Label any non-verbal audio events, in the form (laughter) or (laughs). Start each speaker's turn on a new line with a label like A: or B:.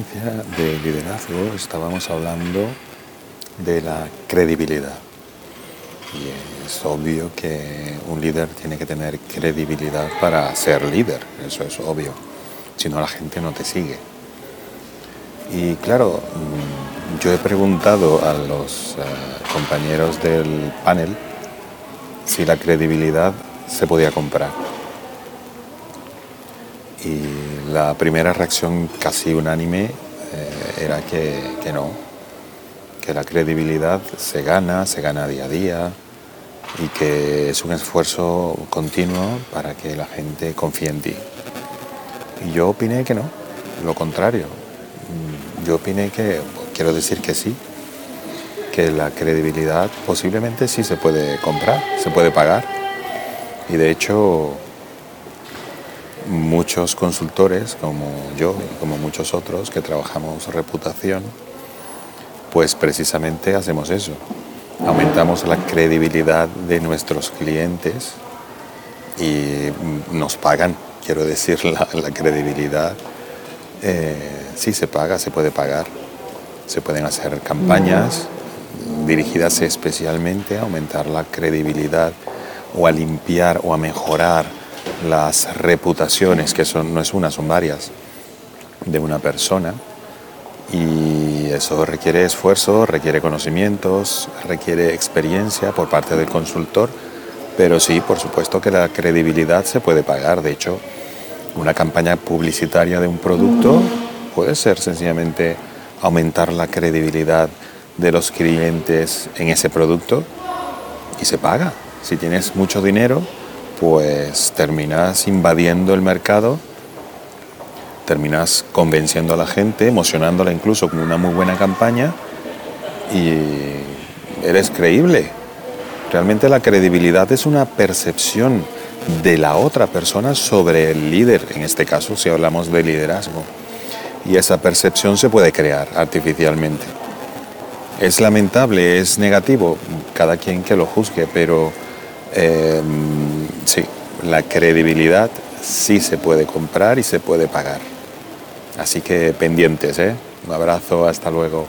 A: inicio estábamos hablando de la credibilidad. Y es obvio que un líder tiene que tener credibilidad para ser líder, eso es obvio. Si no, la gente no te sigue. Y claro, mm, yo he preguntado a los eh, compañeros del panel si la credibilidad se podía comprar. Y la primera reacción casi unánime eh, era que, que no, que la credibilidad se gana, se gana día a día y que es un esfuerzo continuo para que la gente confíe en ti. Y yo opiné que no, lo contrario. Mm, yo opiné que, quiero decir que sí, que la credibilidad posiblemente sí se puede comprar, se puede pagar. Y de hecho, muchos consultores, como yo y como muchos otros que trabajamos reputación, pues precisamente hacemos eso. Aumentamos la credibilidad de nuestros clientes y nos pagan, quiero decir, (laughs) la, credibilidad. Eh, sí se paga, se puede pagar. Se pueden hacer campañas dirigidas especialmente a aumentar la credibilidad o a limpiar o a mejorar las reputaciones, que son, no es una, son varias, de una persona. Y eso requiere esfuerzo, requiere conocimientos, requiere experiencia por parte del consultor, pero sí, por supuesto que la credibilidad se puede pagar. De hecho, una campaña publicitaria de un producto puede ser sencillamente aumentar la credibilidad de los clientes en ese producto y se paga. Si tienes mucho dinero, pues terminas invadiendo el mercado, terminas convenciendo a la gente, emocionándola incluso con una muy buena campaña y eres creíble. Realmente la credibilidad es una percepción de la otra persona sobre el líder, en este caso si hablamos de liderazgo. Y esa percepción se puede crear artificialmente. Es lamentable, es negativo, cada quien que lo juzgue, pero eh, la credibilidad sí se puede comprar y se puede pagar. Así que pendientes, ¿eh? Un abrazo, hasta luego.